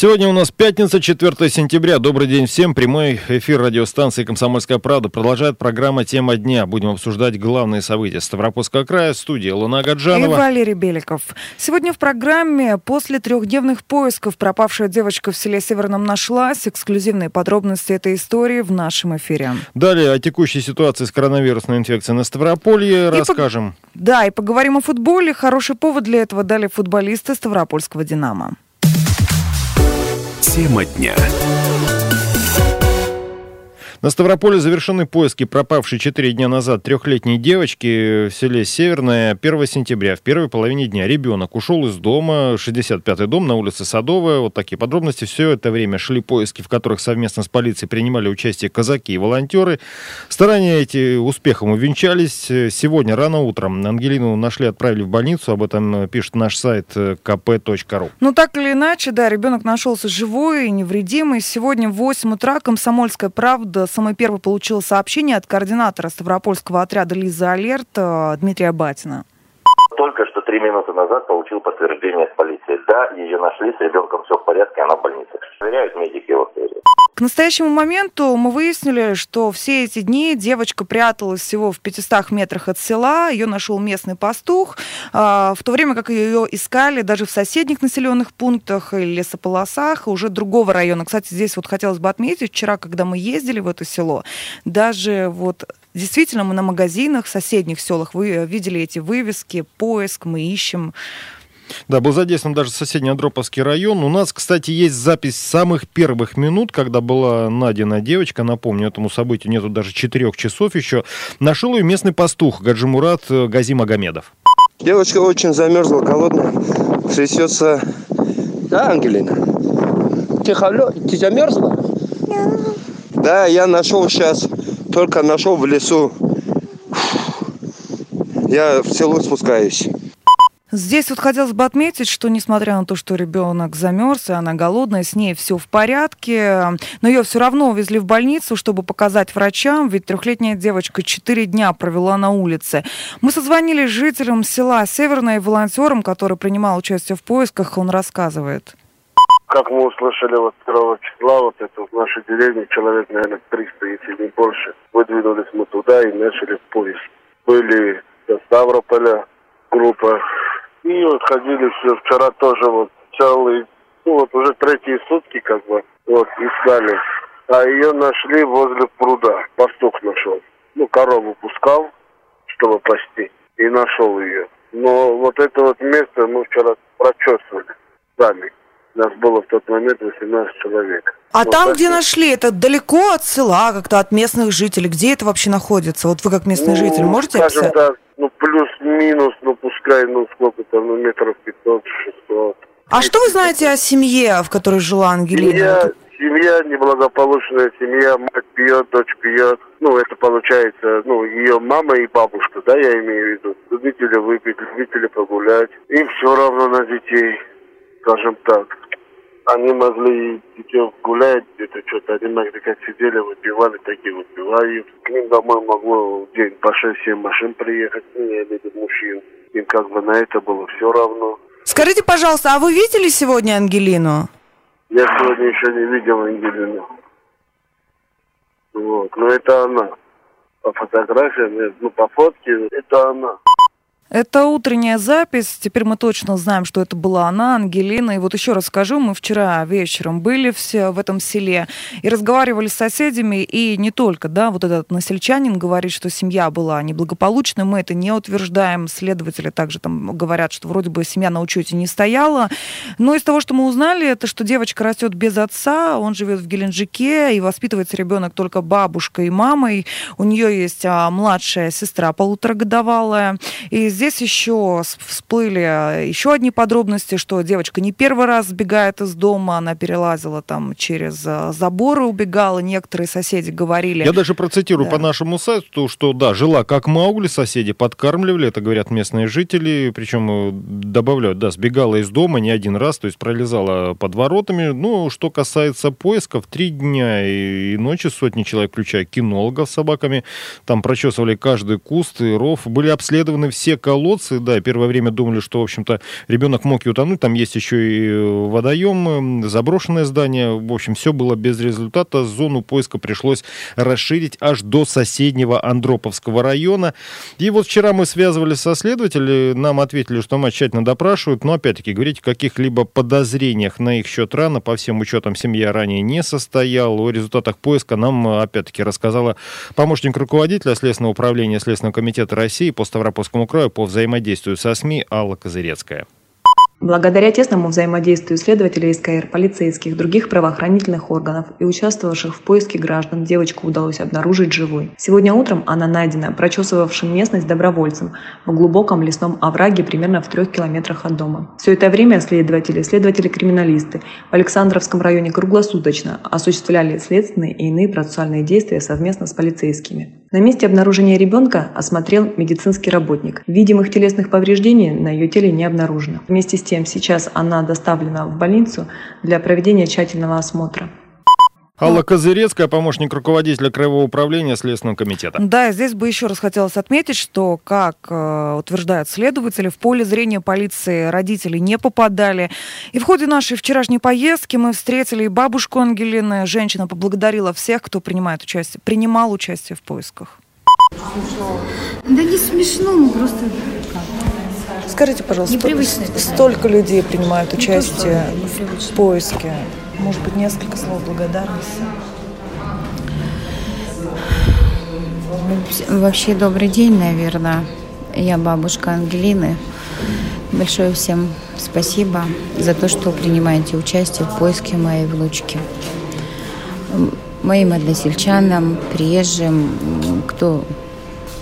Сегодня у нас пятница, 4 сентября. Добрый день всем. Прямой эфир радиостанции «Комсомольская правда» продолжает программа «Тема дня». Будем обсуждать главные события Ставропольского края. Студия Луна Гаджанова. И Валерий Беликов. Сегодня в программе после трехдневных поисков пропавшая девочка в селе Северном нашлась. Эксклюзивные подробности этой истории в нашем эфире. Далее о текущей ситуации с коронавирусной инфекцией на Ставрополье И расскажем. по- Да, и поговорим о футболе. Хороший повод для этого дали футболисты Ставропольского «Динамо». Тема дня. На Ставрополе завершены поиски пропавшей 4 дня назад трехлетней девочки в селе Северное 1 сентября. В первой половине дня ребенок ушел из дома, 65-й дом на улице Садовая. Вот такие подробности. Все это время шли поиски, в которых совместно с полицией принимали участие казаки и волонтеры. Старания эти успехом увенчались. Сегодня рано утром Ангелину нашли, отправили в больницу. Об этом пишет наш сайт э, kp.ru. Ну, так или иначе, да, ребенок нашелся живой и невредимый. Сегодня в 8 утра «Комсомольская правда» самый первый получила сообщение от координатора Ставропольского отряда «Лиза Алерт» э, Дмитрия Батина. Только что три минуты назад получил подтверждение от полиции. Да, ее нашли, с ребенком все в порядке, она в больнице. Проверяют медики его. проверяют. К настоящему моменту мы выяснили, что все эти дни девочка пряталась всего в 500 метрах от села. Ее нашел местный пастух. А, В то время как ее искали даже в соседних населенных пунктах и лесополосах уже другого района. Кстати, здесь вот хотелось бы отметить, вчера, когда мы ездили в это село, даже вот действительно мы на магазинах в соседних селах вы видели эти вывески «Поиск», «Мы ищем». Да, был задействован даже соседний Андроповский район. У нас, кстати, есть запись самых первых минут, когда была найдена девочка. Напомню, этому событию нету даже четырех часов еще. Нашел ее местный пастух Гаджимурат э, Гази Магомедов. Девочка очень замерзла, голодная. Трясется. Да, Ангелина? Ты, халё, ты замерзла? Да, я нашел сейчас. Только нашел в лесу. Я в село спускаюсь. Здесь вот хотелось бы отметить, что несмотря на то, что ребенок замерз, и она голодная, с ней все в порядке, но ее все равно увезли в больницу, чтобы показать врачам, ведь трехлетняя девочка четыре дня провела на улице. Мы созвонились с жителем села Северное и волонтером, который принимал участие в поисках, он рассказывает. Как мы услышали вот 2 числа, вот это в нашей деревне человек, наверное, 300, если не больше. Выдвинулись мы туда и начали поиск. Были до Ставрополя группа. И вот ходили все. Вчера тоже вот целый, ну вот уже третьи сутки как бы, вот искали. А ее нашли возле пруда. Пастух нашел. Ну, корову пускал, чтобы пасти. И нашел ее. Но вот это вот место мы вчера прочесывали сами. Нас было в тот момент 18 человек. А Вот там, где нашли, это далеко от села, как-то от местных жителей? Где это вообще находится? Вот вы как местный Ну, житель можете скажем описать? так, ну, плюс-минус, ну, пускай, ну, сколько там, ну, метров 500-600. А что вы знаете о семье, в которой жила Ангелина? Семья, семья, неблагополучная семья, мать пьет, дочь пьет. Ну, это получается, ну, ее мама и бабушка, да, я имею в виду. Любители выпить, любители погулять. Им все равно на детей, скажем так. Они могли идти гулять, где-то что-то, они могли как сидели, выпивали, такие выпивают. К ним домой могло в день по 6-7 машин приехать, ну, я имею в виду мужчин. Им как бы на это было все равно. Скажите, пожалуйста, а вы видели сегодня Ангелину? Я сегодня еще не видел Ангелину. Вот, но это она. По фотографиям, ну, по фотке, это она. Это утренняя запись. Теперь мы точно знаем, что это была она, Ангелина. И вот еще раз скажу, мы вчера вечером были все в этом селе и разговаривали с соседями. И не только, да, вот этот насельчанин говорит, что семья была неблагополучной. Мы это не утверждаем. Следователи также там говорят, что вроде бы семья на учете не стояла. Но из того, что мы узнали, это что девочка растет без отца, он живет в Геленджике, и воспитывается ребенок только бабушкой и мамой. У нее есть а, младшая сестра полуторагодовалая. И здесь еще всплыли еще одни подробности, что девочка не первый раз сбегает из дома, она перелазила там через э, заборы, убегала. Некоторые соседи говорили... Я даже процитирую да. по нашему сайту, что да, жила как Маугли, соседи подкармливали, это говорят местные жители, причем э, добавляют, да, сбегала из дома не один раз, то есть пролезала под воротами. Ну, что касается поисков, три дня и ночи сотни человек, включая кинологов с собаками, там прочесывали каждый куст и ров, были обследованы все колодцы, да, первое время думали, что, в общем-то, ребенок мог и утонуть, там есть еще и э, водоем, заброшенное здание, в общем, все было без результата, зону поиска пришлось расширить аж до соседнего Андроповского района. И вот вчера мы связывались со следователями, нам ответили, что мать тщательно допрашивают, но опять-таки говорить о каких-либо подозрениях на их счет рано, по всем учетам семья ранее не состояла. О результатах поиска нам опять-таки рассказала помощник руководителя Следственного управления Следственного комитета России по Ставропольскому краю по взаимодействию со СМИ Алла Козырецкая. Благодаря тесному взаимодействию следователей СКР, полицейских, других правоохранительных органов и участвовавших в поиске граждан, девочку удалось обнаружить живой. Сегодня утром она найдена прочесывавшим местность добровольцем в глубоком лесном овраге примерно в трех километрах от дома. Все это время следователи, следователи-криминалисты в Александровском районе круглосуточно осуществляли следственные и иные процессуальные действия совместно с полицейскими. На месте обнаружения ребенка осмотрел медицинский работник. Видимых телесных повреждений на ее теле не обнаружено. Вместе с тем сейчас она доставлена в больницу для проведения тщательного осмотра. Алла Козырецкая, помощник руководителя Краевого управления Следственного комитета. Да, здесь бы еще раз хотелось отметить, что, как э, утверждают следователи, в поле зрения полиции родители не попадали. И в ходе нашей вчерашней поездки мы встретили и бабушку Ангелины. Женщина поблагодарила всех, кто принимает участие, принимал участие в поисках. Да не смешно, мы просто Скажите, пожалуйста, Непривычно столько людей принимают участие в поиске. Может быть, несколько слов благодарности? Вообще, добрый день, наверное. Я бабушка Ангелины. Большое всем спасибо за то, что принимаете участие в поиске моей внучки. Моим односельчанам, приезжим, кто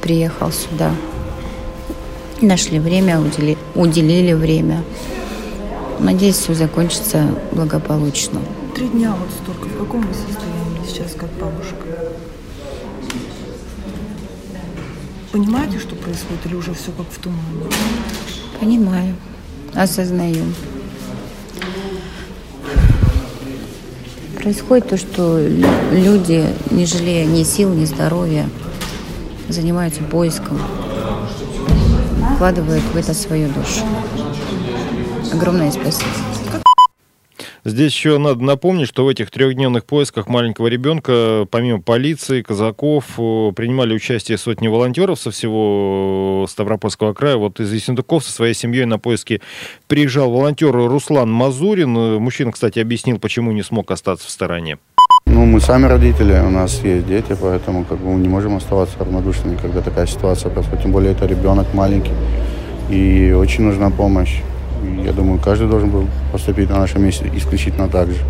приехал сюда, нашли время, удели, уделили время. Надеюсь, все закончится благополучно. Три дня вот столько. В каком вы состоянии сейчас, как бабушка? Понимаете, что происходит, или уже все как в тумане? Понимаю, осознаю. Происходит то, что люди, не жалея ни сил, ни здоровья, занимаются поиском, вкладывают в это свою душу. Огромное спасибо. Здесь еще надо напомнить, что в этих трехдневных поисках маленького ребенка, помимо полиции, казаков, э, принимали участие сотни волонтеров со всего э, Ставропольского края. Вот из Ессентуков со своей семьей на поиски приезжал волонтер Руслан Мазурин. Э, мужчина, кстати, объяснил, почему не смог остаться в стороне. Ну, мы сами родители, у нас есть дети, поэтому как бы мы не можем оставаться равнодушными, когда такая ситуация происходит. Тем более это ребенок маленький, и очень нужна помощь. Я думаю, каждый должен был поступить на нашем месте исключительно так же.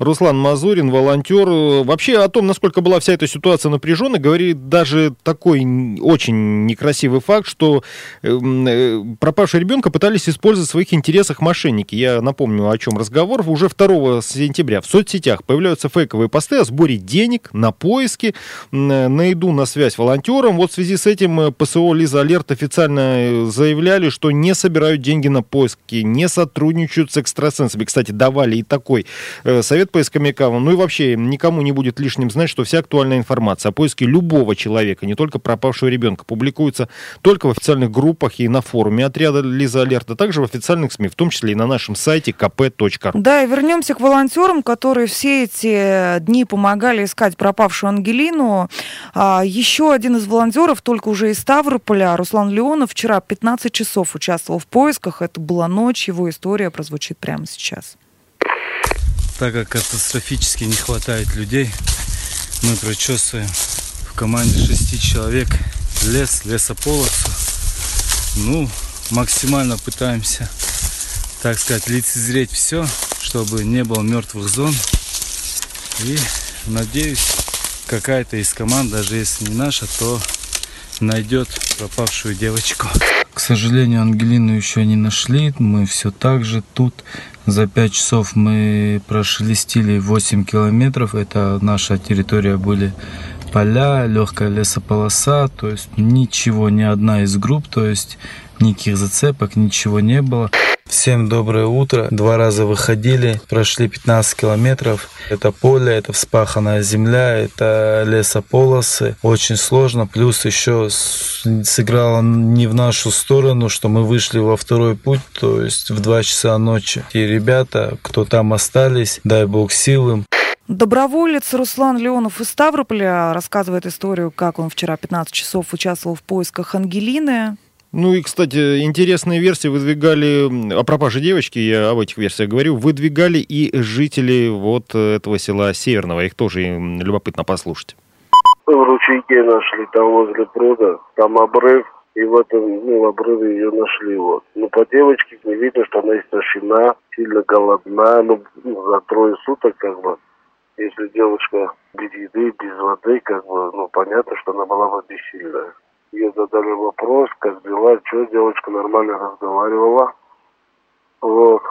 Руслан Мазурин, волонтер. Вообще о том, насколько была вся эта ситуация напряженной, говорит даже такой очень некрасивый факт, что эм, э, пропавшего ребенка пытались использовать в своих интересах мошенники. Я напомню, о чем разговор. Уже 2 сентября в соцсетях появляются фейковые посты о сборе денег на поиски, на еду, на связь волонтерам. Вот в связи с этим э, ПСО Лиза Алерт официально э, заявляли, что не собирают деньги на поиски, не сотрудничают с экстрасенсами. Кстати, давали и такой совет совет поисковикам, ну и вообще никому не будет лишним знать, что вся актуальная информация о поиске любого человека, не только пропавшего ребенка, публикуется только в официальных группах и на форуме отряда Лиза Алерт, а также в официальных СМИ, в том числе и на нашем сайте kp.ru. Да, и вернемся к волонтерам, которые все эти дни помогали искать пропавшую Ангелину. А, еще один из волонтеров, только уже из Ставрополя, Руслан Леонов, вчера 15 часов участвовал в поисках. Это была ночь, его история прозвучит прямо сейчас так как катастрофически не хватает людей, мы прочесываем в команде шести человек лес, лесополосу. Ну, максимально пытаемся, так сказать, лицезреть все, чтобы не было мертвых зон. И надеюсь, какая-то из команд, даже если не наша, то найдет пропавшую девочку. К сожалению, Ангелину еще не нашли. Мы все так же тут. За 5 часов мы прошелестили 8 километров. Это наша территория были поля, легкая лесополоса. То есть ничего, ни одна из групп. То есть никаких зацепок, ничего не было. Всем доброе утро. Два раза выходили, прошли 15 километров. Это поле, это вспаханная земля, это лесополосы. Очень сложно. Плюс еще сыграло не в нашу сторону, что мы вышли во второй путь, то есть в 2 часа ночи. И ребята, кто там остались, дай бог сил им. Доброволец Руслан Леонов из Ставрополя рассказывает историю, как он вчера 15 часов участвовал в поисках Ангелины. Ну и, кстати, интересные версии выдвигали, о пропаже девочки, я об этих версиях говорю, выдвигали и жители вот этого села Северного. Их тоже любопытно послушать. В ручейке нашли, там возле пруда, там обрыв, и в этом ну, обрыве ее нашли. Вот. Но по девочке не видно, что она истощена, сильно голодна, ну, ну, за трое суток как бы. Если девочка без еды, без воды, как бы, ну, понятно, что она была бы бессильная. Ей задали вопрос, как дела, что девочка нормально разговаривала. Вот.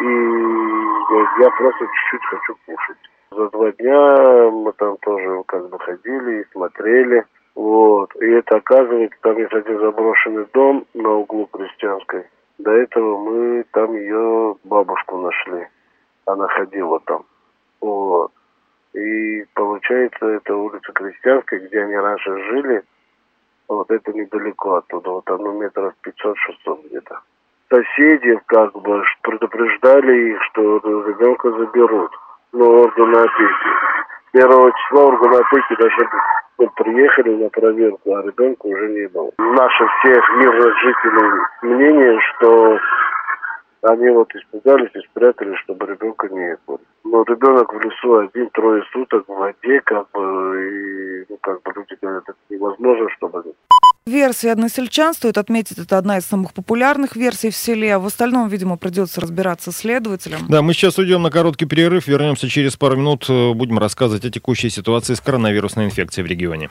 И я, я просто чуть-чуть хочу кушать. За два дня мы там тоже как бы ходили и смотрели. Вот. И это оказывается, там есть один заброшенный дом на углу Крестьянской. До этого мы там ее бабушку нашли. Она ходила там. Вот. И получается, это улица Крестьянская, где они раньше жили. Вот это недалеко оттуда, вот оно метров 500-600 где-то. Соседи как бы предупреждали их, что ребенка заберут. Но органы опеки. Первого числа органы опеки даже приехали на проверку, а ребенка уже не было. Наше всех мирных жителей мнение, что они вот испугались и спрятали, чтобы ребенка не было. Но ребенок в лесу один, трое суток в воде, как бы, и, ну, как бы люди говорят, это невозможно, чтобы... Версия односельчан, стоит отметить, это одна из самых популярных версий в селе. А в остальном, видимо, придется разбираться следователям. Да, мы сейчас уйдем на короткий перерыв, вернемся через пару минут, э, будем рассказывать о текущей ситуации с коронавирусной инфекцией в регионе.